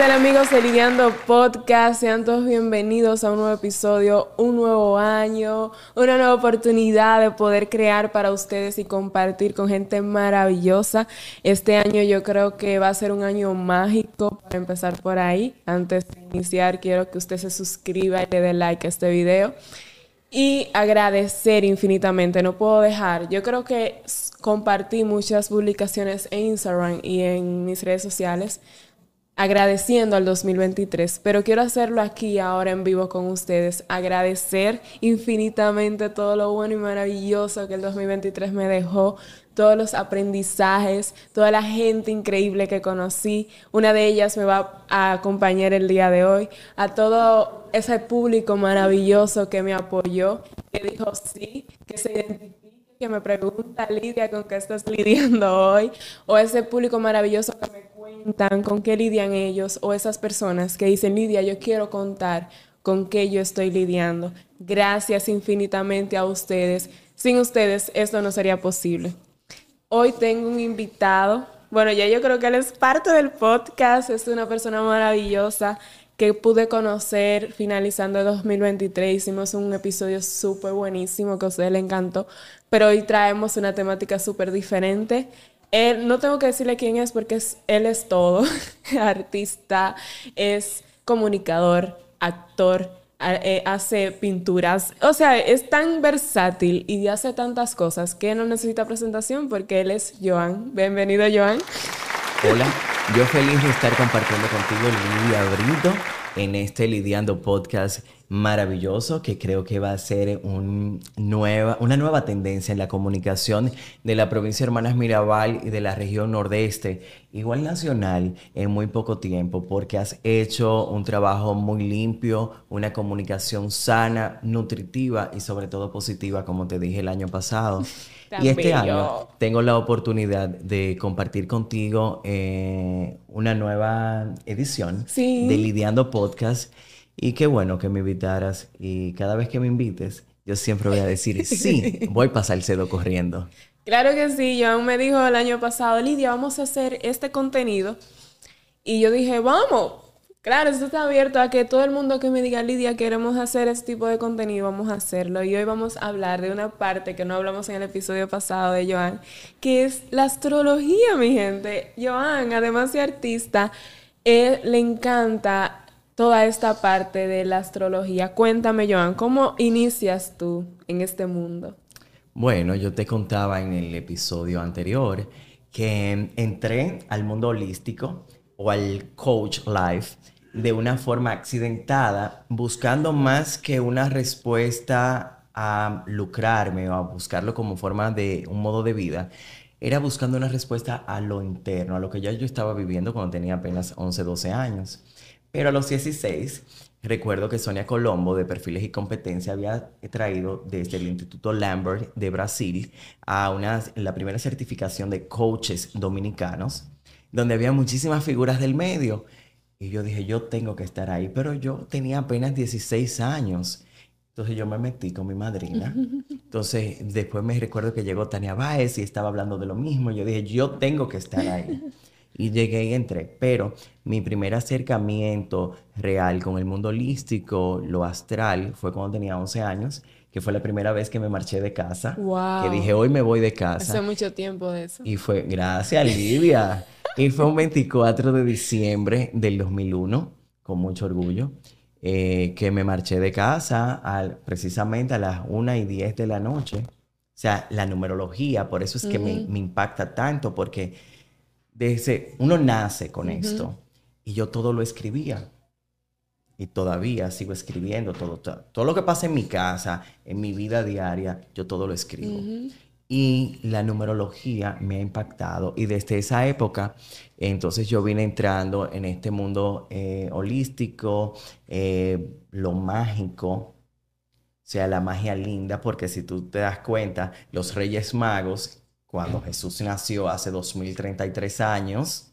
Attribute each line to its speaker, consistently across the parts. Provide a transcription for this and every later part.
Speaker 1: tal amigos de Lidiando Podcast? Sean todos bienvenidos a un nuevo episodio, un nuevo año, una nueva oportunidad de poder crear para ustedes y compartir con gente maravillosa. Este año yo creo que va a ser un año mágico para empezar por ahí. Antes de iniciar quiero que usted se suscriba y le dé like a este video. Y agradecer infinitamente, no puedo dejar. Yo creo que compartí muchas publicaciones en Instagram y en mis redes sociales agradeciendo al 2023, pero quiero hacerlo aquí ahora en vivo con ustedes, agradecer infinitamente todo lo bueno y maravilloso que el 2023 me dejó, todos los aprendizajes, toda la gente increíble que conocí. Una de ellas me va a acompañar el día de hoy, a todo ese público maravilloso que me apoyó, que dijo sí, que se identifique, que me pregunta Lidia con qué estás lidiando hoy, o ese público maravilloso que me con qué lidian ellos o esas personas que dicen, Lidia, yo quiero contar con qué yo estoy lidiando. Gracias infinitamente a ustedes. Sin ustedes esto no sería posible. Hoy tengo un invitado. Bueno, ya yo creo que él es parte del podcast. Es una persona maravillosa que pude conocer finalizando el 2023. Hicimos un episodio súper buenísimo que a ustedes les encantó. Pero hoy traemos una temática súper diferente no tengo que decirle quién es porque él es todo. Artista, es comunicador, actor, eh, hace pinturas. O sea, es tan versátil y hace tantas cosas que no necesita presentación porque él es Joan. Bienvenido, Joan.
Speaker 2: Hola, yo feliz de estar compartiendo contigo Lidia Brito en este Lidiando Podcast maravilloso que creo que va a ser un nueva, una nueva tendencia en la comunicación de la provincia de Hermanas Mirabal y de la región nordeste, igual nacional, en muy poco tiempo, porque has hecho un trabajo muy limpio, una comunicación sana, nutritiva y sobre todo positiva, como te dije el año pasado. y este año tengo la oportunidad de compartir contigo eh, una nueva edición de Lidiando Podcast y qué bueno que me invitaras. Y cada vez que me invites, yo siempre voy a decir, sí, voy a pasar el cedo corriendo.
Speaker 1: Claro que sí. Joan me dijo el año pasado, Lidia, vamos a hacer este contenido. Y yo dije, vamos. Claro, esto está abierto a que todo el mundo que me diga, Lidia, queremos hacer este tipo de contenido, vamos a hacerlo. Y hoy vamos a hablar de una parte que no hablamos en el episodio pasado de Joan, que es la astrología, mi gente. Joan, además de artista, él, le encanta toda esta parte de la astrología. Cuéntame, Joan, ¿cómo inicias tú en este mundo?
Speaker 2: Bueno, yo te contaba en el episodio anterior que entré al mundo holístico o al coach life de una forma accidentada, buscando más que una respuesta a lucrarme o a buscarlo como forma de un modo de vida, era buscando una respuesta a lo interno, a lo que ya yo estaba viviendo cuando tenía apenas 11, 12 años. Pero a los 16, recuerdo que Sonia Colombo, de Perfiles y Competencia, había traído desde el Instituto Lambert de Brasil a una, la primera certificación de coaches dominicanos, donde había muchísimas figuras del medio. Y yo dije, yo tengo que estar ahí, pero yo tenía apenas 16 años. Entonces yo me metí con mi madrina. Entonces después me recuerdo que llegó Tania Báez y estaba hablando de lo mismo. Yo dije, yo tengo que estar ahí y llegué y entré. Pero mi primer acercamiento real con el mundo holístico, lo astral, fue cuando tenía 11 años, que fue la primera vez que me marché de casa. Wow. Que dije, hoy me voy de casa.
Speaker 1: Hace mucho tiempo de eso.
Speaker 2: Y fue, gracias, Lidia. y fue un 24 de diciembre del 2001, con mucho orgullo. Eh, que me marché de casa al, precisamente a las 1 y 10 de la noche. O sea, la numerología, por eso es que me, me, impacta tanto, porque desde, uno nace con esto y yo todo lo escribía. Y todavía sigo escribiendo todo, todo, lo que pasa en mi casa, en mi vida diaria, yo todo lo escribo. Y la numerología me ha impactado. Y desde esa época, entonces yo vine entrando en este mundo eh, holístico, eh, lo mágico, o sea, la magia linda, porque si tú te das cuenta, los Reyes Magos cuando Jesús nació hace 2033 años,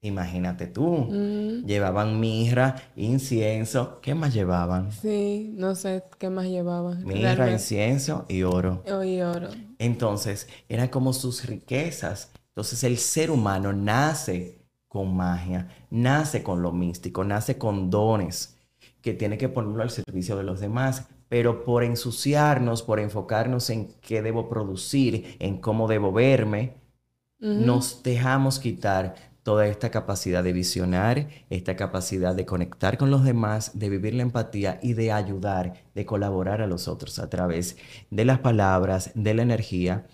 Speaker 2: imagínate tú, mm. llevaban mirra, incienso, ¿qué más llevaban?
Speaker 1: Sí, no sé qué más llevaban.
Speaker 2: Mirra, incienso y oro.
Speaker 1: Oh, y oro.
Speaker 2: Entonces, eran como sus riquezas. Entonces, el ser humano nace con magia, nace con lo místico, nace con dones que tiene que ponerlo al servicio de los demás, pero por ensuciarnos, por enfocarnos en qué debo producir, en cómo debo verme, nos dejamos quitar toda esta capacidad de visionar, esta capacidad de conectar con los demás, de vivir la empatía y de ayudar, de colaborar a los otros a través de las palabras, de la energía.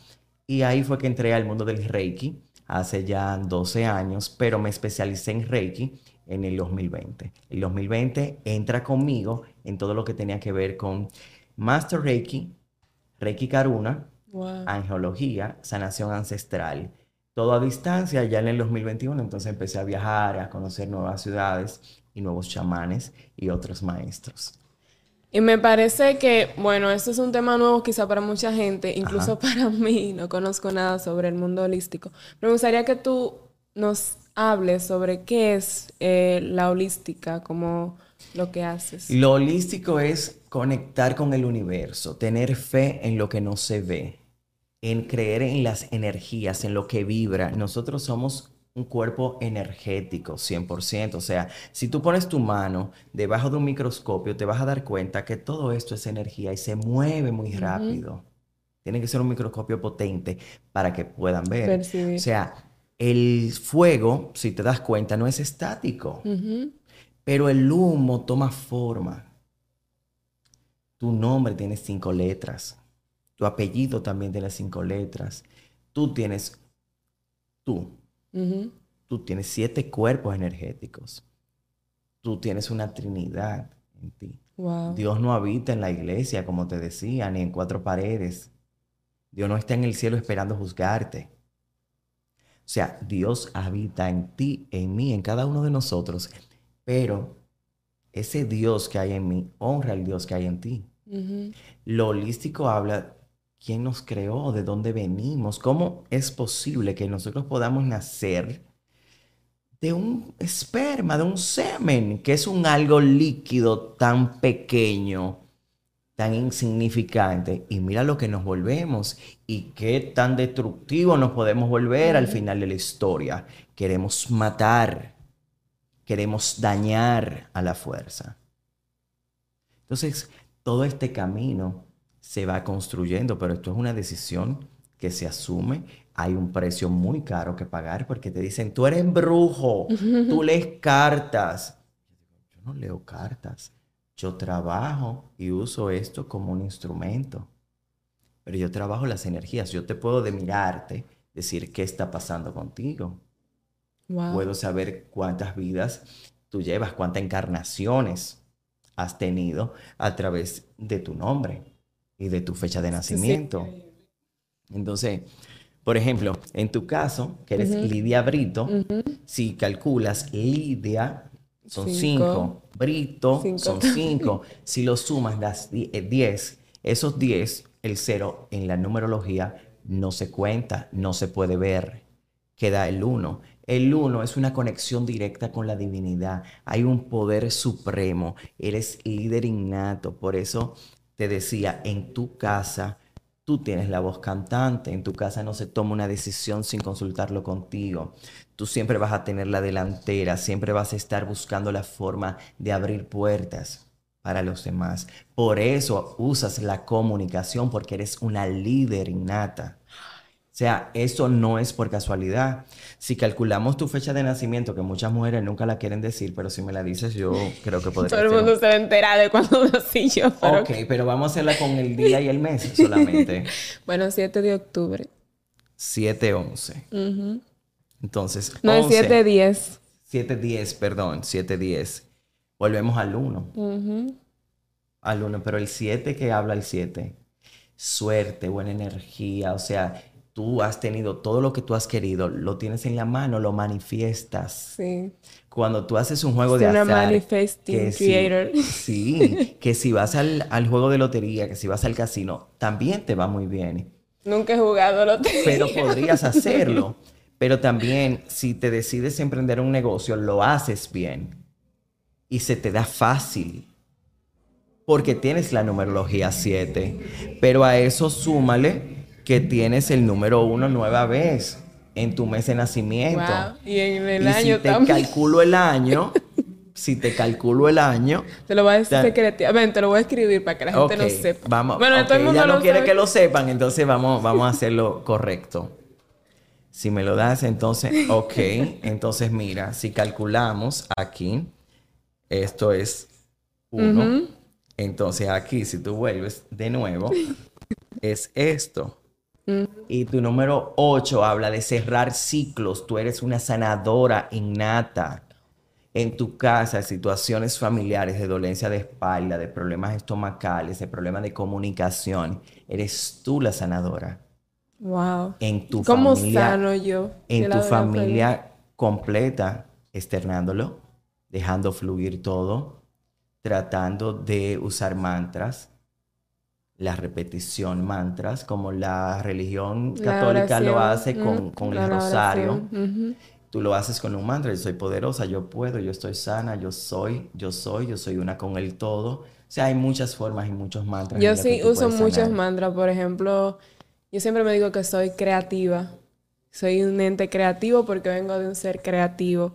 Speaker 2: Y ahí fue que entré al mundo del Reiki hace ya 12 años, pero me especialicé en Reiki en el 2020. El 2020 entra conmigo en todo lo que tenía que ver con Master Reiki, Reiki Karuna, angeología, sanación ancestral. Todo a distancia ya en el 2021, entonces empecé a viajar, a conocer nuevas ciudades y nuevos chamanes y otros maestros.
Speaker 1: Y me parece que, bueno, esto es un tema nuevo quizá para mucha gente, incluso para mí, no conozco nada sobre el mundo holístico, me gustaría que tú nos hables sobre qué es eh, la holística, como lo que haces.
Speaker 2: Lo holístico es conectar con el universo, tener fe en lo que no se ve, en creer en las energías, en lo que vibra. Nosotros somos un cuerpo energético, 100%. O sea, si tú pones tu mano debajo de un microscopio, te vas a dar cuenta que todo esto es energía y se mueve muy rápido. Tiene que ser un microscopio potente para que puedan ver. O sea, el fuego, si te das cuenta, no es estático, pero el humo toma forma. Tu nombre tiene cinco letras. Tu apellido también tiene cinco letras. Tú tienes, tú, tú tienes siete cuerpos energéticos. Tú tienes una trinidad en ti. Dios no habita en la iglesia, como te decía, ni en cuatro paredes. Dios no está en el cielo esperando juzgarte. O sea, Dios habita en ti, en mí, en cada uno de nosotros. Pero ese Dios que hay en mí honra al Dios que hay en ti. Lo holístico habla quién nos creó, de dónde venimos, cómo es posible que nosotros podamos nacer de un esperma, de un semen, que es un algo líquido tan pequeño, tan insignificante. Y mira lo que nos volvemos y qué tan destructivo nos podemos volver al final de la historia. Queremos matar, queremos dañar a la fuerza. Entonces, todo este camino se va construyendo, pero esto es una decisión que se asume. Hay un precio muy caro que pagar porque te dicen, tú eres brujo, tú lees cartas. Yo no leo cartas, yo trabajo y uso esto como un instrumento. Pero yo trabajo las energías, yo te puedo de mirarte decir qué está pasando contigo. Puedo saber cuántas vidas tú llevas, cuántas encarnaciones has tenido a través de tu nombre y de tu fecha de nacimiento. Entonces, por ejemplo, en tu caso, que eres Lidia Brito, si calculas Lidia, son cinco, Brito, son cinco. si lo sumas, das 10. Eh, Esos 10, el cero en la numerología no se cuenta, no se puede ver. Queda el 1. El 1 es una conexión directa con la divinidad. Hay un poder supremo. Eres líder innato. Por eso te decía, en tu casa tú tienes la voz cantante, en tu casa no se toma una decisión sin consultarlo contigo. Tú siempre vas a tener la delantera, siempre vas a estar buscando la forma de abrir puertas para los demás. Por eso usas la comunicación, porque eres una líder innata. O sea, eso no es por casualidad. Si calculamos tu fecha de nacimiento, que muchas mujeres nunca la quieren decir, pero si me la dices, yo creo que podría
Speaker 1: Todo el mundo se va a enterar de cuándo nací yo.
Speaker 2: Ok, pero vamos a hacerla con el día y el mes solamente.
Speaker 1: bueno, 7 de octubre.
Speaker 2: 7-11. Entonces,
Speaker 1: No, es 7-10.
Speaker 2: 7-10, perdón, 7-10. Volvemos al 1. Al 1, pero el 7 que habla el 7. Suerte, buena energía, o sea, tú has tenido todo lo que tú has querido, lo tienes en la mano, lo manifiestas. Sí. Cuando tú haces un juego de azar. Una manifesting creator. sí, que si vas al, juego de lotería, que si vas al casino, también te va muy bien.
Speaker 1: Nunca he jugado lotería.
Speaker 2: Pero podrías hacerlo. Pero también, si te decides emprender un negocio, lo haces bien. Y se te da fácil. Porque tienes la numerología 7. Pero a eso súmale que tienes el número uno nueva vez. en tu mes de nacimiento.
Speaker 1: Wow. Y en el
Speaker 2: y
Speaker 1: año
Speaker 2: si te
Speaker 1: también.
Speaker 2: calculo el año, si te calculo el año,
Speaker 1: Te lo voy a decir
Speaker 2: Ta-
Speaker 1: secretamente, te lo voy a escribir para que la gente lo sepa.
Speaker 2: Vamos,
Speaker 1: bueno, todo el mundo
Speaker 2: no
Speaker 1: lo
Speaker 2: quiere
Speaker 1: sabe.
Speaker 2: que lo sepan, entonces vamos, vamos a hacerlo correcto. Si me lo das, entonces, ok. Entonces, mira, si calculamos aquí, esto es 1.
Speaker 1: Ujú.
Speaker 2: Entonces, aquí, si tú vuelves de nuevo, es esto. Y tu número 8 habla de cerrar ciclos. Tú eres una sanadora innata. En tu casa, situaciones familiares de dolencia de espalda, de problemas estomacales, de problemas de comunicación, eres tú la sanadora.
Speaker 1: Wow.
Speaker 2: En tu
Speaker 1: ¿Cómo
Speaker 2: familia,
Speaker 1: sano yo?
Speaker 2: en tu familia completa, externándolo, dejando fluir todo, tratando de usar mantras, la repetición mantras, como la religión
Speaker 1: La
Speaker 2: católica lo hace con,
Speaker 1: mm,
Speaker 2: con el rosario.
Speaker 1: ujú.
Speaker 2: Tú lo haces con un mantra, yo soy poderosa, yo puedo, yo estoy sana, yo soy, yo soy, yo soy una con el todo. O sea, hay muchas formas y muchos mantras.
Speaker 1: Yo sí uso muchos mantras, por ejemplo, yo siempre me digo que soy creativa. Soy un ente creativo porque vengo de un ser creativo.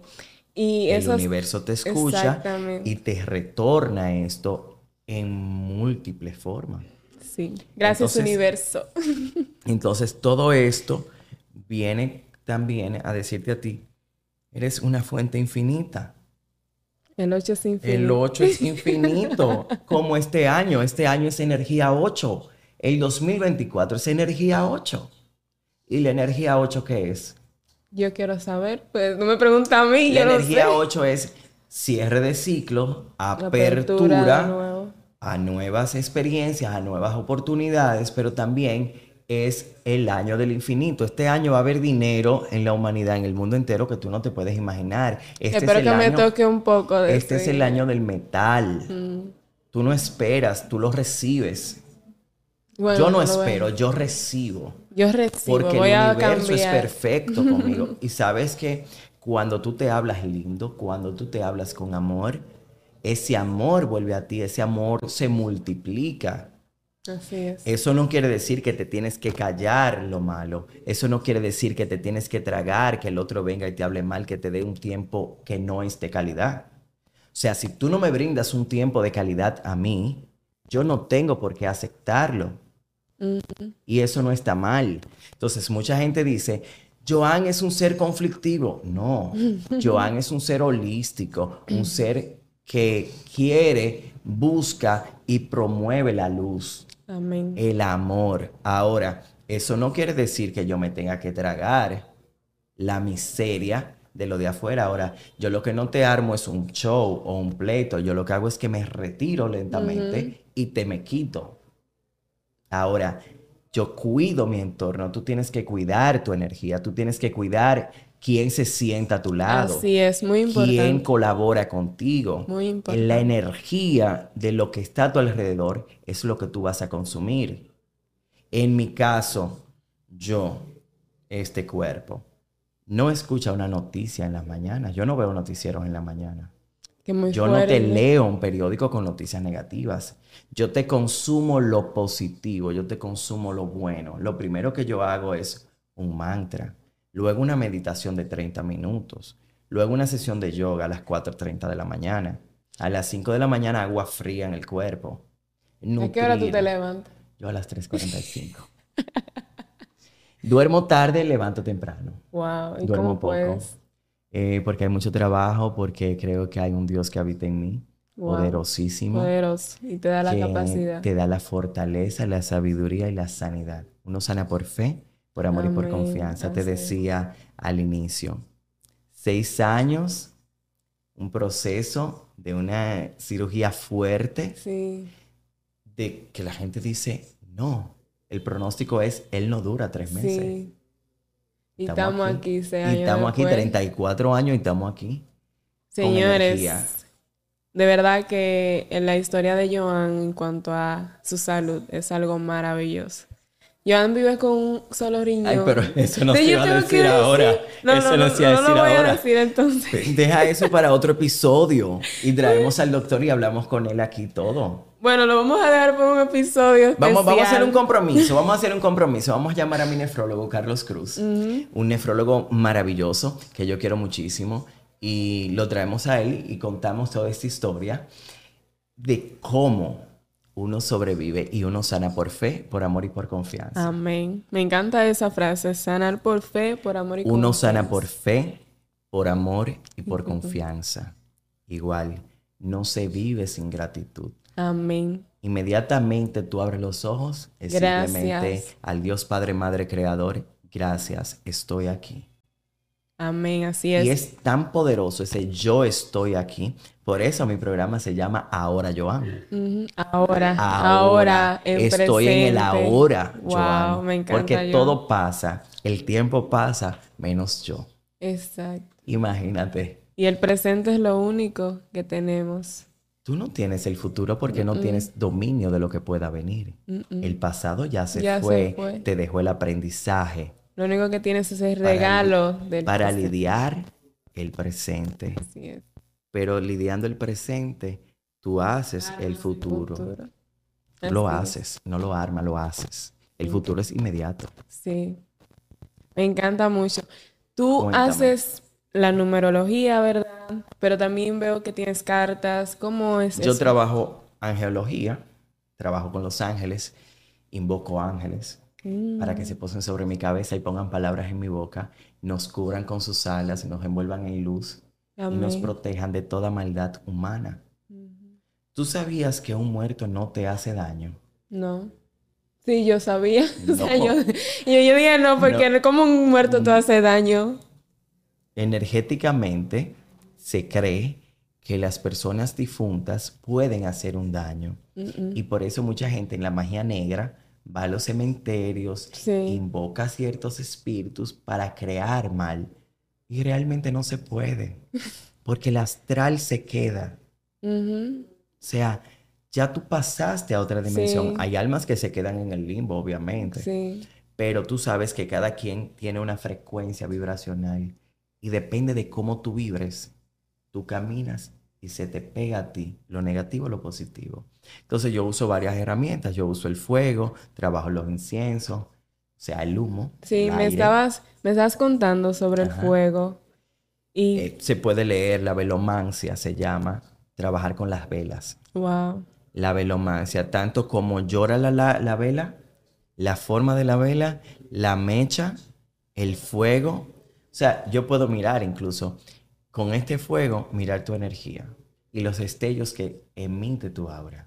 Speaker 1: Y
Speaker 2: El universo te escucha y te retorna esto en múltiples formas.
Speaker 1: Sí. Gracias,
Speaker 2: Entonces-
Speaker 1: universo.
Speaker 2: Entonces, todo esto viene también a decirte a ti, eres una fuente infinita.
Speaker 1: El 8 es infinito.
Speaker 2: El 8 es infinito, como este año. Este año es energía 8. El 2024 es energía 8. ¿Y la energía 8 qué es?
Speaker 1: Yo quiero saber, pues no me pregunta a mí,
Speaker 2: La
Speaker 1: yo no
Speaker 2: energía
Speaker 1: sé.
Speaker 2: 8 es cierre de ciclo,
Speaker 1: Apertura.
Speaker 2: A nuevas experiencias, a nuevas oportunidades, pero también es el año del infinito. Este año va a haber dinero en la humanidad, en el mundo entero, que tú no te puedes imaginar. Este
Speaker 1: Espero
Speaker 2: es el
Speaker 1: que me
Speaker 2: año-
Speaker 1: toque un poco de
Speaker 2: Este es
Speaker 1: ese-
Speaker 2: el año del metal.
Speaker 1: Mm.
Speaker 2: Tú no esperas, tú lo recibes.
Speaker 1: Bueno,
Speaker 2: yo no espero, yo recibo.
Speaker 1: Yo recibo,
Speaker 2: Porque
Speaker 1: voy
Speaker 2: el
Speaker 1: a
Speaker 2: universo es perfecto conmigo. Y sabes que cuando tú te hablas lindo, cuando tú te hablas con amor, ese amor vuelve a ti, ese amor se multiplica.
Speaker 1: Así es.
Speaker 2: Eso no quiere decir que te tienes que callar lo malo. Eso no quiere decir que te tienes que tragar, que el otro venga y te hable mal, que te dé un tiempo que no es de calidad. O sea, si tú no me brindas un tiempo de calidad a mí, yo no tengo por qué aceptarlo. Y eso no está mal. Entonces, mucha gente dice, Joan es un ser conflictivo. No, Joan es un ser holístico, un ser que quiere, busca y promueve la luz
Speaker 1: Amén.
Speaker 2: el amor. Ahora, eso no quiere decir que yo me tenga que tragar la miseria de lo de afuera. Ahora, yo lo que no te armo es un show o un pleito. Yo lo que hago es que me retiro lentamente y te me quito. Ahora, yo cuido mi entorno. Tú tienes que cuidar tu energía. Tú tienes que cuidar quién se sienta a tu lado.
Speaker 1: Así es, muy importante.
Speaker 2: quién colabora contigo.
Speaker 1: Muy importante.
Speaker 2: La energía de lo que está a tu alrededor es lo que tú vas a consumir. En mi caso, yo, este cuerpo, no escucha una noticia en las mañanas. Yo no veo noticieros en la mañana.
Speaker 1: Que muy
Speaker 2: Yo no te leo un periódico con noticias negativas. Yo te consumo lo positivo, yo te consumo lo bueno. Lo primero que yo hago es un mantra, luego una meditación de 30 minutos, luego una sesión de yoga a las 4.30 de la mañana. A las 5 de la mañana agua fría en el cuerpo.
Speaker 1: ¿A qué hora tú
Speaker 2: Nutrir.
Speaker 1: te levantas?
Speaker 2: Yo a las 3.45. Duermo tarde, levanto temprano.
Speaker 1: Wow. ¿Y
Speaker 2: Duermo
Speaker 1: cómo
Speaker 2: poco. Eh, porque hay mucho trabajo, porque creo que hay un Dios que habita en mí,
Speaker 1: Wow.
Speaker 2: poderosísimo,
Speaker 1: Poderoso. Y te da la capacidad.
Speaker 2: te da la fortaleza, la sabiduría y la sanidad. Uno sana por fe, por amor y por confianza. Te decía al inicio, seis años, un proceso de una cirugía fuerte,
Speaker 1: Sí.
Speaker 2: de que la gente dice, no, el pronóstico es, él no dura tres meses.
Speaker 1: Sí. Y estamos aquí, seis
Speaker 2: Y
Speaker 1: años
Speaker 2: estamos aquí,
Speaker 1: después.
Speaker 2: 34 años y estamos aquí.
Speaker 1: Señores, de verdad que en la historia de Joan en cuanto a su salud es algo maravilloso. Joan vive con un solo riñón.
Speaker 2: Ay, pero eso no se iba a decir ahora.
Speaker 1: decir- No,
Speaker 2: Eso
Speaker 1: no,
Speaker 2: no
Speaker 1: no,
Speaker 2: se iba a
Speaker 1: no lo
Speaker 2: decir
Speaker 1: voy a
Speaker 2: ahora.
Speaker 1: decir entonces.
Speaker 2: Deja eso para otro episodio y traemos al doctor y hablamos con él aquí todo.
Speaker 1: Bueno, lo vamos a dejar por un episodio especial.
Speaker 2: Vamos, vamos a hacer un compromiso, vamos a hacer un compromiso. Vamos a llamar a mi nefrólogo, Carlos Cruz. Un nefrólogo maravilloso que yo quiero muchísimo. Y lo traemos a él y contamos toda esta historia de cómo uno sobrevive y uno sana por fe, por amor y por confianza.
Speaker 1: Amén. Me encanta esa frase. Sanar por fe, por amor y
Speaker 2: Uno
Speaker 1: confianza.
Speaker 2: sana por fe, por amor y por confianza. Igual, no se vive sin gratitud.
Speaker 1: Amén.
Speaker 2: Inmediatamente tú abres los ojos, es
Speaker 1: Gracias.
Speaker 2: simplemente al Dios Padre, Madre, Creador, gracias, estoy aquí.
Speaker 1: Amén. Así es.
Speaker 2: Y es tan poderoso ese yo estoy aquí. Por eso mi programa se llama Ahora Joan.
Speaker 1: Ujú. Ahora, ahora, en
Speaker 2: estoy en el ahora,
Speaker 1: Wow, me encanta.
Speaker 2: Porque todo pasa, el tiempo pasa, menos yo.
Speaker 1: Exacto.
Speaker 2: Imagínate.
Speaker 1: Y el presente es lo único que tenemos.
Speaker 2: Tú no tienes el futuro porque no tienes dominio de lo que pueda venir. El pasado ya se,
Speaker 1: Ya se
Speaker 2: fue,
Speaker 1: fue.
Speaker 2: te dejó el aprendizaje
Speaker 1: Lo único que tienes es el
Speaker 2: Para
Speaker 1: regalo del
Speaker 2: para
Speaker 1: presente.
Speaker 2: lidiar el presente.
Speaker 1: Así es.
Speaker 2: Pero lidiando el presente, tú haces el futuro. Lo
Speaker 1: Así es.
Speaker 2: haces, no lo armas, lo haces. El futuro es inmediato.
Speaker 1: Sí. Me encanta mucho. Tú
Speaker 2: Cuéntame.
Speaker 1: haces la numerología, ¿verdad? Pero también veo que tienes cartas. ¿Cómo es
Speaker 2: Yo
Speaker 1: eso?
Speaker 2: trabajo angeología, trabajo con los ángeles, invoco ángeles
Speaker 1: Mm,
Speaker 2: para que se posen sobre mi cabeza y pongan palabras en mi boca, nos cubran con sus alas, nos envuelvan en luz y nos protejan de toda maldad humana. ¿Tú sabías que un muerto no te hace daño?
Speaker 1: No. Sí, yo sabía. O sea,
Speaker 2: No.
Speaker 1: yo, yo, yo dije no, porque como un muerto te hace daño.
Speaker 2: Energéticamente se cree que las personas difuntas pueden hacer un daño. Y por eso mucha gente en la magia negra va a los cementerios,
Speaker 1: Sí.
Speaker 2: invoca ciertos espíritus para crear mal. Y realmente no se puede, porque el astral se queda. O sea, ya tú pasaste a otra dimensión.
Speaker 1: Sí.
Speaker 2: Hay almas que se quedan en el limbo, obviamente.
Speaker 1: Sí.
Speaker 2: Pero tú sabes que cada quien tiene una frecuencia vibracional y depende de cómo tú vibres, tú caminas y se te pega a ti lo negativo lo positivo. Entonces yo uso varias herramientas, yo uso el fuego, trabajo los inciensos, o sea, el humo.
Speaker 1: Sí,
Speaker 2: el
Speaker 1: me
Speaker 2: aire.
Speaker 1: estabas, me estabas contando sobre el fuego. Y,
Speaker 2: Eh, se puede leer la velomancia, se llama, trabajar con las velas.
Speaker 1: wow.
Speaker 2: La velomancia, tanto como llora la, la, la vela, la forma de la vela, la mecha, el fuego. O sea, yo puedo mirar incluso con este fuego, mirar tu energía y los destellos que emite tu aura.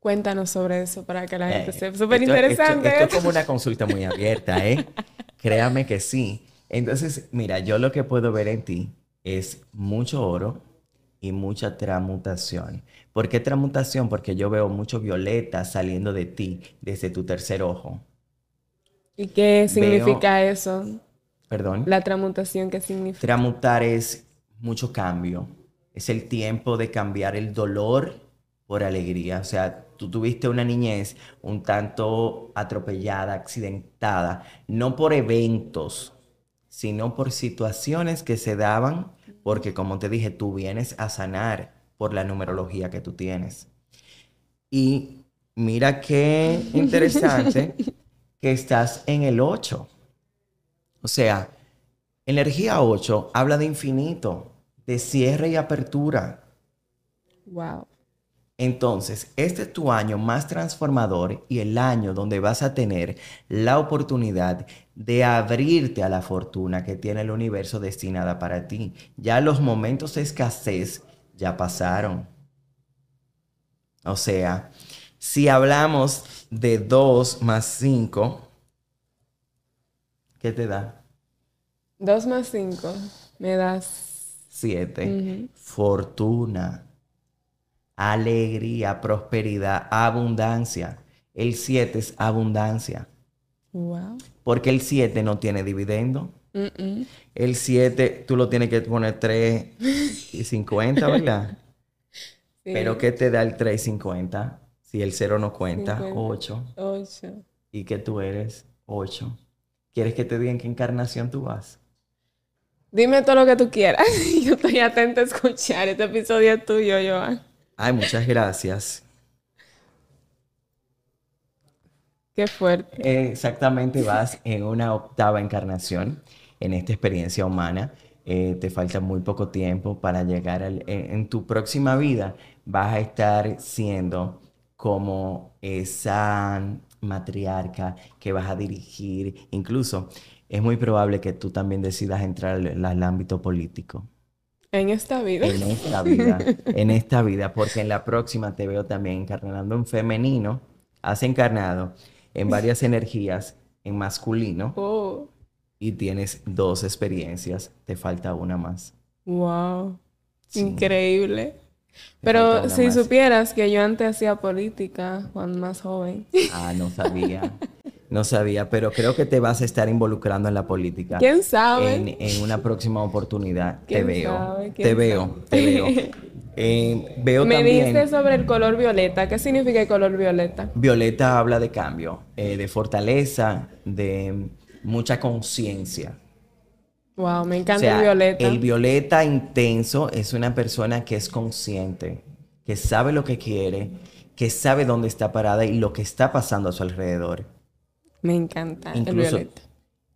Speaker 1: Cuéntanos sobre eso para que la gente
Speaker 2: Eh,
Speaker 1: sepa. Súper interesante.
Speaker 2: Esto, esto es como una consulta muy abierta, ¿eh? Créame que sí. Entonces, mira, yo lo que puedo ver en ti es mucho oro y mucha transmutación. ¿Por qué transmutación? Porque yo veo mucho violeta saliendo de ti desde tu tercer ojo.
Speaker 1: ¿Y qué
Speaker 2: Veo-
Speaker 1: significa eso?
Speaker 2: Perdón.
Speaker 1: La transmutación, ¿qué significa?
Speaker 2: Transmutar es mucho cambio. Es el tiempo de cambiar el dolor por alegría. O sea, tú tuviste una niñez un tanto atropellada, accidentada, no por eventos, sino por situaciones que se daban, porque como te dije, tú vienes a sanar por la numerología que tú tienes. Y mira qué interesante que estás en el 8. O sea, energía 8 habla de infinito, de cierre y apertura.
Speaker 1: Wow.
Speaker 2: Entonces, este es tu año más transformador y el año donde vas a tener la oportunidad de abrirte a la fortuna que tiene el universo destinada para ti. Ya los momentos de escasez ya pasaron. O sea, si hablamos de 2 más 5, ¿qué te da?
Speaker 1: Dos más cinco. Me das.
Speaker 2: 7. Fortuna, alegría, prosperidad, abundancia. El 7 es abundancia.
Speaker 1: Wow.
Speaker 2: Porque el 7 no tiene dividendo. El 7 tú lo tienes que poner 3 y 50, ¿verdad?
Speaker 1: Sí.
Speaker 2: Pero ¿qué te da el 3 y 50? Si el 0 no cuenta,
Speaker 1: 50.
Speaker 2: 8.
Speaker 1: Ocho.
Speaker 2: y que tú eres 8. ¿Quieres que te diga en qué encarnación tú vas?
Speaker 1: Dime todo lo que tú quieras. Yo estoy atenta a escuchar. Este episodio es tuyo, Joan.
Speaker 2: Ay, muchas gracias.
Speaker 1: Qué fuerte.
Speaker 2: Exactamente, vas en una octava encarnación en esta experiencia humana. Eh, te falta muy poco tiempo para llegar al, en, en tu próxima vida. Vas a estar siendo como esa matriarca que vas a dirigir. Incluso es muy probable que tú también decidas entrar al, al ámbito político.
Speaker 1: En esta vida.
Speaker 2: En esta vida, en esta vida, porque en la próxima te veo también encarnando en femenino, has encarnado en varias energías en masculino
Speaker 1: Oh,
Speaker 2: y tienes dos experiencias, te falta una más.
Speaker 1: wow.
Speaker 2: Sí.
Speaker 1: Increíble.
Speaker 2: Te
Speaker 1: Pero si
Speaker 2: más.
Speaker 1: supieras que yo antes hacía política cuando más joven.
Speaker 2: Ah, no sabía. No sabía, pero creo que te vas a estar involucrando en la política.
Speaker 1: ¿Quién sabe?
Speaker 2: En, en una próxima oportunidad. Te
Speaker 1: ¿Quién
Speaker 2: veo.
Speaker 1: sabe?
Speaker 2: Te
Speaker 1: ¿Quién
Speaker 2: veo,
Speaker 1: sabe?
Speaker 2: te veo. Eh, veo
Speaker 1: Me
Speaker 2: también.
Speaker 1: diste sobre el color violeta. ¿Qué significa el color violeta?
Speaker 2: Violeta habla de cambio, eh, de fortaleza, de mucha conciencia.
Speaker 1: Wow, me
Speaker 2: O
Speaker 1: encanta
Speaker 2: sea,
Speaker 1: el violeta.
Speaker 2: el violeta intenso es una persona que es consciente, que sabe lo que quiere, que sabe dónde está parada y lo que está pasando a su alrededor.
Speaker 1: Me encanta el
Speaker 2: Incluso
Speaker 1: violeta.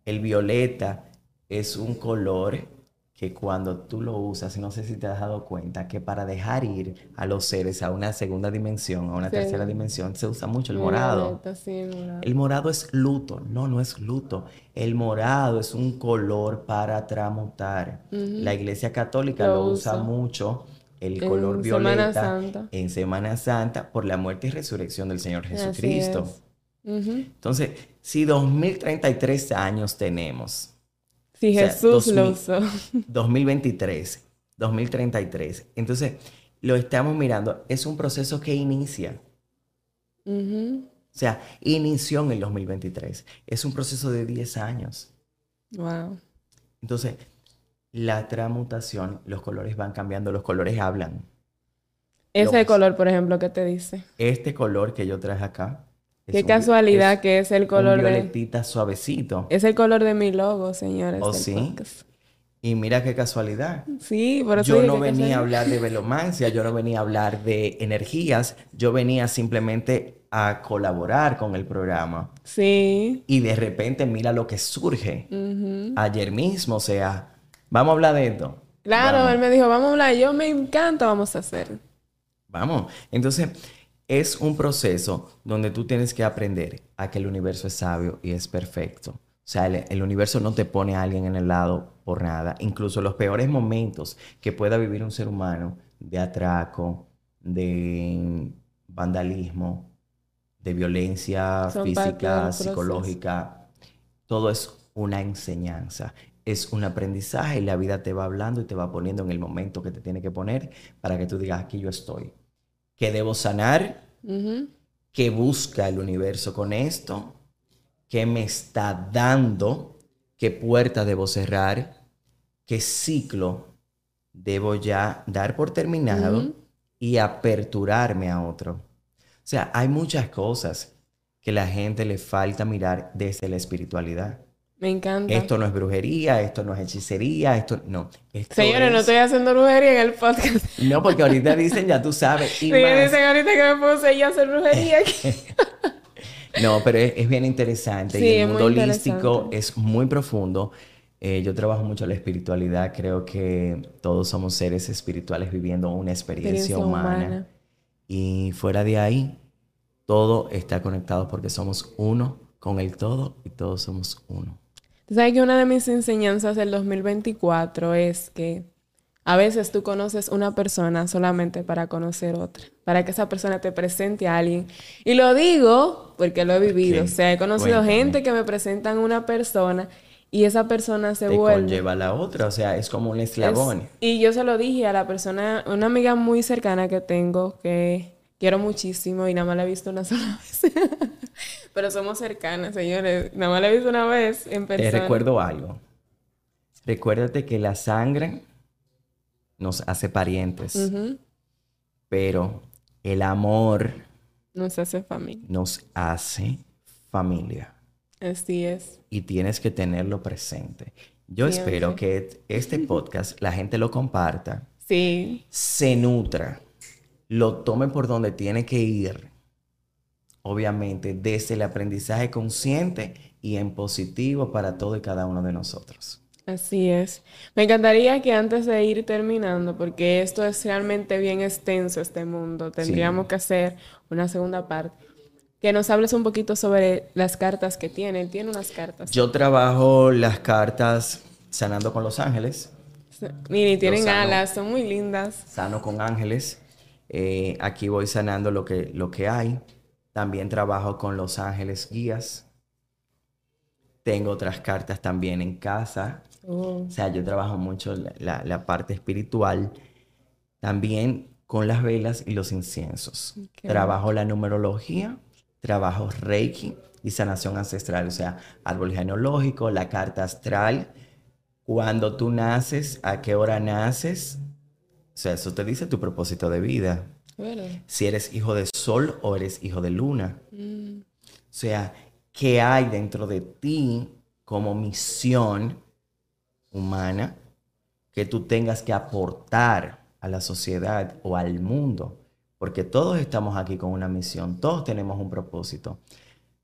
Speaker 2: el violeta es un color que cuando tú lo usas, no sé si te has dado cuenta, que para dejar ir a los seres a una segunda dimensión, a una
Speaker 1: Sí.
Speaker 2: tercera dimensión, se usa mucho el morado.
Speaker 1: sí, el morado.
Speaker 2: El morado es luto. No, no es luto. El morado es un color para tramutar. La Iglesia Católica
Speaker 1: Lo
Speaker 2: lo, usa
Speaker 1: usa.
Speaker 2: mucho, el color violeta, en Semana Santa por la muerte y resurrección del Señor Jesucristo.
Speaker 1: es. Ujú.
Speaker 2: Entonces, si 2033 años tenemos,
Speaker 1: Si
Speaker 2: O sea,
Speaker 1: Jesús lo
Speaker 2: 2000.
Speaker 1: usó.
Speaker 2: 2023, 2033, entonces lo estamos mirando, es un proceso que inicia. O sea, inició en el 2023. Es un proceso de 10 años.
Speaker 1: Wow.
Speaker 2: Entonces, la transmutación, los colores van cambiando, los colores hablan.
Speaker 1: Ese
Speaker 2: Los-
Speaker 1: color, por ejemplo, ¿qué te dice?
Speaker 2: Este color que yo traje acá.
Speaker 1: Qué
Speaker 2: un
Speaker 1: casualidad
Speaker 2: es
Speaker 1: que es el
Speaker 2: un
Speaker 1: color de...
Speaker 2: violetita suavecito.
Speaker 1: Es el color de mi logo, señores.
Speaker 2: ¿Oh,
Speaker 1: del
Speaker 2: sí?
Speaker 1: podcast.
Speaker 2: Y mira qué casualidad.
Speaker 1: Sí, por eso
Speaker 2: Yo no venía a hablar de velomancia, yo no venía a hablar de energías, yo venía simplemente a colaborar con el programa.
Speaker 1: Sí.
Speaker 2: Y de repente mira lo que surge. Ayer mismo, o sea, vamos a hablar de esto.
Speaker 1: Claro,
Speaker 2: Vamos.
Speaker 1: él me dijo, vamos a hablar. Yo me encanta, vamos a hacer.
Speaker 2: Vamos. Entonces, es un proceso donde tú tienes que aprender a que el universo es sabio y es perfecto. O sea, el, el universo no te pone a alguien en el lado por nada. Incluso los peores momentos que pueda vivir un ser humano de atraco, de vandalismo, de violencia
Speaker 1: Son
Speaker 2: física, psicológica, todo es una enseñanza. Es un aprendizaje y la vida te va hablando y te va poniendo en el momento que te tiene que poner para que tú digas, aquí yo estoy. Que debo sanar,
Speaker 1: Ujú.
Speaker 2: que busca el universo con esto, qué me está dando, qué puerta debo cerrar, qué ciclo debo ya dar por terminado y aperturarme a otro. O sea, hay muchas cosas que la gente le falta mirar desde la espiritualidad.
Speaker 1: Me encanta.
Speaker 2: Esto no es brujería, esto no es hechicería, esto no. Esto
Speaker 1: Señores, no
Speaker 2: es-
Speaker 1: estoy haciendo brujería en el podcast.
Speaker 2: No, porque ahorita dicen, ya tú sabes, y
Speaker 1: Sí,
Speaker 2: más.
Speaker 1: dicen ahorita que me puse yo a hacer brujería aquí.
Speaker 2: No, pero es, es bien interesante.
Speaker 1: Sí,
Speaker 2: y
Speaker 1: es
Speaker 2: el
Speaker 1: muy
Speaker 2: mundo holístico es muy profundo. Eh, yo trabajo mucho la espiritualidad. Creo que todos somos seres espirituales viviendo una experiencia,
Speaker 1: Experiencia
Speaker 2: humana.
Speaker 1: humana.
Speaker 2: Y fuera de ahí, todo está conectado porque somos uno con el todo y todos somos uno.
Speaker 1: Tú sabes que una de mis enseñanzas del 2024 es que a veces tú conoces una persona solamente para conocer otra, para que esa persona te presente a alguien. Y lo digo porque lo he vivido. O sea, he conocido
Speaker 2: cuéntame.
Speaker 1: gente que me presentan una persona y esa persona se
Speaker 2: Te
Speaker 1: vuelve.
Speaker 2: conlleva a la otra, o sea, es como un eslabón.
Speaker 1: Es- y yo se lo dije a la persona, una amiga muy cercana que tengo, que quiero muchísimo y nada más la he visto una sola vez. Pero somos cercanas, señores. Nada más la he visto una vez en
Speaker 2: Te
Speaker 1: persona.
Speaker 2: recuerdo algo. Recuérdate que la sangre nos hace parientes, pero el amor
Speaker 1: No se hace familia.
Speaker 2: nos hace familia.
Speaker 1: Así es.
Speaker 2: Y tienes que tenerlo presente. Yo espero que este podcast la gente lo comparta.
Speaker 1: Sí.
Speaker 2: Se nutra. Lo tome por donde tiene que ir. Obviamente, desde el aprendizaje consciente y en positivo para todo y cada uno de nosotros.
Speaker 1: Así es. Me encantaría que antes de ir terminando, porque esto es realmente bien extenso, este mundo, tendríamos que hacer una segunda parte, que nos hables un poquito sobre las cartas que tiene. Tiene unas cartas.
Speaker 2: Yo trabajo las cartas sanando con los ángeles.
Speaker 1: Miren, tienen alas, son muy lindas.
Speaker 2: Sano con ángeles. Eh, aquí voy sanando lo que, lo que hay. También trabajo con los ángeles guías. Tengo otras cartas también en casa. Oh. O sea, yo trabajo mucho la, parte espiritual. También con las velas y los inciensos. Trabajo la numerología, trabajo Reiki y sanación ancestral, o sea, árbol genealógico, la carta astral, cuando tú naces, a qué hora naces. O sea, eso te dice tu propósito de vida. Si eres hijo de sol o eres hijo de luna. Mm. O sea, qué hay dentro de ti como misión humana que tú tengas que aportar a la sociedad o al mundo. Porque todos estamos aquí con una misión, todos tenemos un propósito.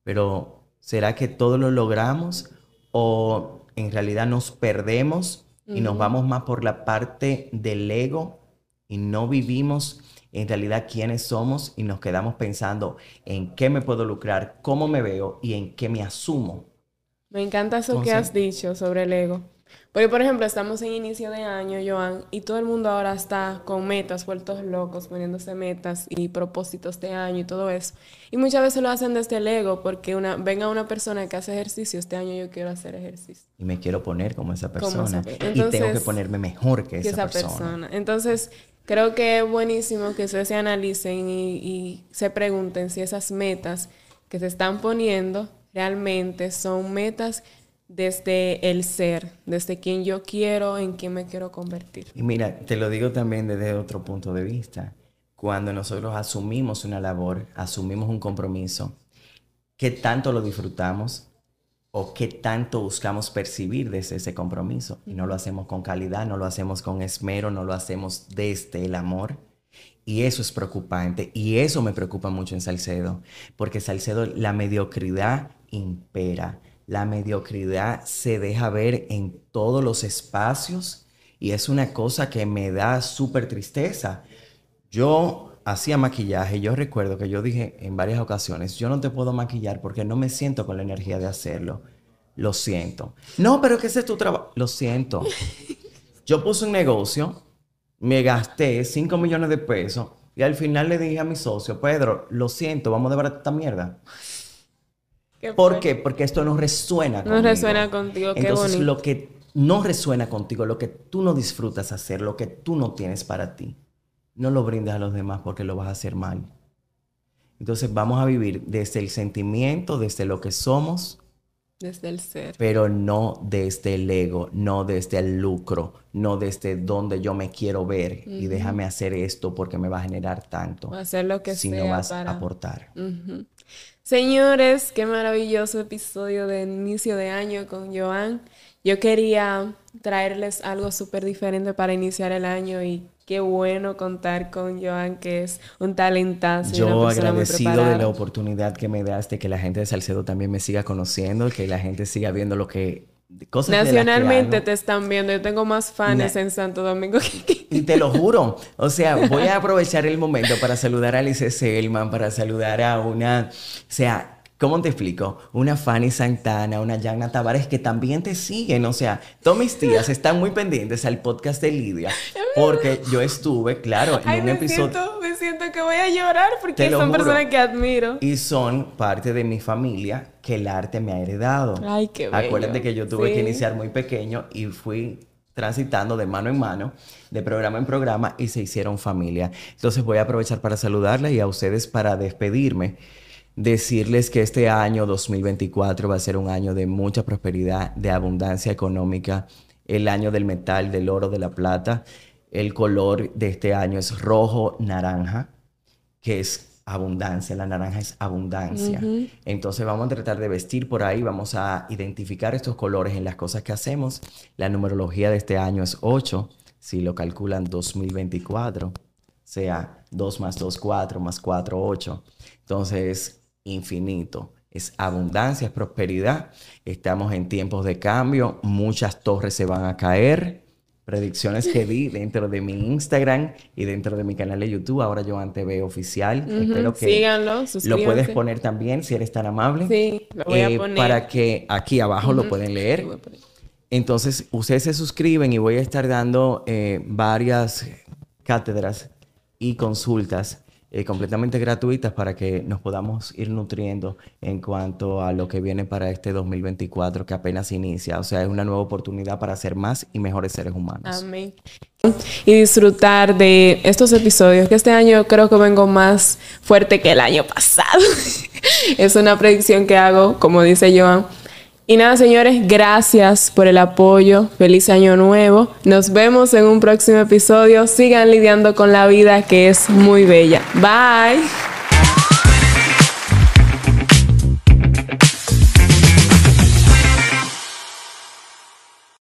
Speaker 2: Pero ¿será que todos lo logramos o en realidad nos perdemos y nos vamos más por la parte del ego y no vivimos en realidad quiénes somos y nos quedamos pensando en qué me puedo lucrar, cómo me veo y en qué me asumo.
Speaker 1: Me encanta eso que has dicho sobre el ego. Porque, por ejemplo, estamos en inicio de año, Joan, y todo el mundo ahora está con metas, vueltos locos, poniéndose metas y propósitos de año y todo eso. Y muchas veces lo hacen desde el ego, porque una, venga una persona que hace ejercicio, este año yo quiero hacer ejercicio.
Speaker 2: Y me quiero poner como esa persona. y tengo que ponerme mejor que, esa, persona.
Speaker 1: Entonces, creo que es buenísimo que ustedes se analicen y, se pregunten si esas metas que se están poniendo realmente son metas desde el ser, desde quién yo quiero, en quién me quiero convertir.
Speaker 2: Y mira, te lo digo también desde otro punto de vista. Cuando nosotros asumimos una labor, asumimos un compromiso, ¿qué tanto lo disfrutamos? O qué tanto buscamos percibir desde ese compromiso. Y no lo hacemos con calidad, no lo hacemos con esmero, no lo hacemos desde el amor. Y eso es preocupante. Y eso me preocupa mucho en Salcedo. Porque Salcedo, la mediocridad impera. La mediocridad se deja ver en todos los espacios. Y es una cosa que me da súper tristeza. Yo hacía maquillaje, yo recuerdo que yo dije en varias ocasiones, yo no te puedo maquillar porque no me siento con la energía de hacerlo. Lo siento. No, pero que ese es tu trabajo. Lo siento. Yo puse un negocio, me gasté 5 millones de pesos y al final le dije a mi socio, Pedro, lo siento, vamos a ver esta mierda. ¿Por qué? Porque esto no resuena
Speaker 1: contigo. No resuena contigo, qué
Speaker 2: Entonces, lo que no resuena contigo, lo que tú no disfrutas hacer, lo que tú no tienes para ti, no lo brindes a los demás porque lo vas a hacer mal. Entonces vamos a vivir desde el sentimiento, desde lo que somos.
Speaker 1: Desde el ser.
Speaker 2: Pero no desde el ego, no desde el lucro, no desde donde yo me quiero ver y déjame hacer esto porque me va a generar tanto.
Speaker 1: hacer lo que
Speaker 2: si no vas a aportar.
Speaker 1: Señores, qué maravilloso episodio de inicio de año con Joan. Yo quería traerles algo súper diferente para iniciar el año y qué bueno contar con Joan, que es un talentazo.
Speaker 2: Yo agradecido de la oportunidad que me das de que la gente de Salcedo también me siga conociendo, que la gente siga viendo lo que
Speaker 1: Cosas Nacionalmente te están viendo. Yo tengo más fans en Santo Domingo que
Speaker 2: Y te lo juro. O sea, voy a aprovechar el momento para saludar a Alice Selman, para saludar a una... O sea, ¿Cómo te explico? Una Fanny Santana, una Yana Tavares que también te siguen. O sea, todas mis tías están muy pendientes al podcast de Lidia. Porque yo estuve, claro, en un
Speaker 1: me
Speaker 2: episodio.
Speaker 1: Siento, me siento que voy a llorar porque son personas que admiro.
Speaker 2: Y son parte de mi familia que el arte me ha heredado.
Speaker 1: Ay, qué bello.
Speaker 2: Acuérdate que yo tuve que iniciar muy pequeño y fui transitando de mano en mano, de programa en programa y se hicieron familia. Entonces voy a aprovechar para saludarla y a ustedes para despedirme decirles que este año 2024 va a ser un año de mucha prosperidad, de abundancia económica, el año del metal, del oro, de la plata. El color de este año es rojo naranja, que es abundancia, la naranja es abundancia. Entonces vamos a tratar de vestir por ahí, vamos a identificar estos colores en las cosas que hacemos. La numerología de este año es 8, si lo calculan 2024, sea 2 más 2, 4, más 4, 8. Entonces, infinito. Es abundancia, es prosperidad. Estamos en tiempos de cambio, muchas torres se van a caer predicciones que di dentro de mi Instagram y dentro de mi canal de YouTube, ahora Joan TV oficial. Espero que
Speaker 1: Síganlo,
Speaker 2: lo puedes poner también si eres tan amable.
Speaker 1: Sí, lo voy a eh, poner.
Speaker 2: Para que aquí abajo lo pueden leer. Entonces, ustedes se suscriben y voy a estar dando eh, varias cátedras y consultas eh, completamente gratuitas para que nos podamos ir nutriendo en cuanto a lo que viene para este 2024 que apenas inicia. O sea, es una nueva oportunidad para ser más y mejores seres humanos.
Speaker 1: Amén. Y disfrutar de estos episodios, que este año creo que vengo más fuerte que el año pasado. es una predicción que hago, como dice Joan y nada, señores, gracias por el apoyo. Feliz año nuevo. Nos vemos en un próximo episodio. Sigan lidiando con la vida que es muy bella. Bye.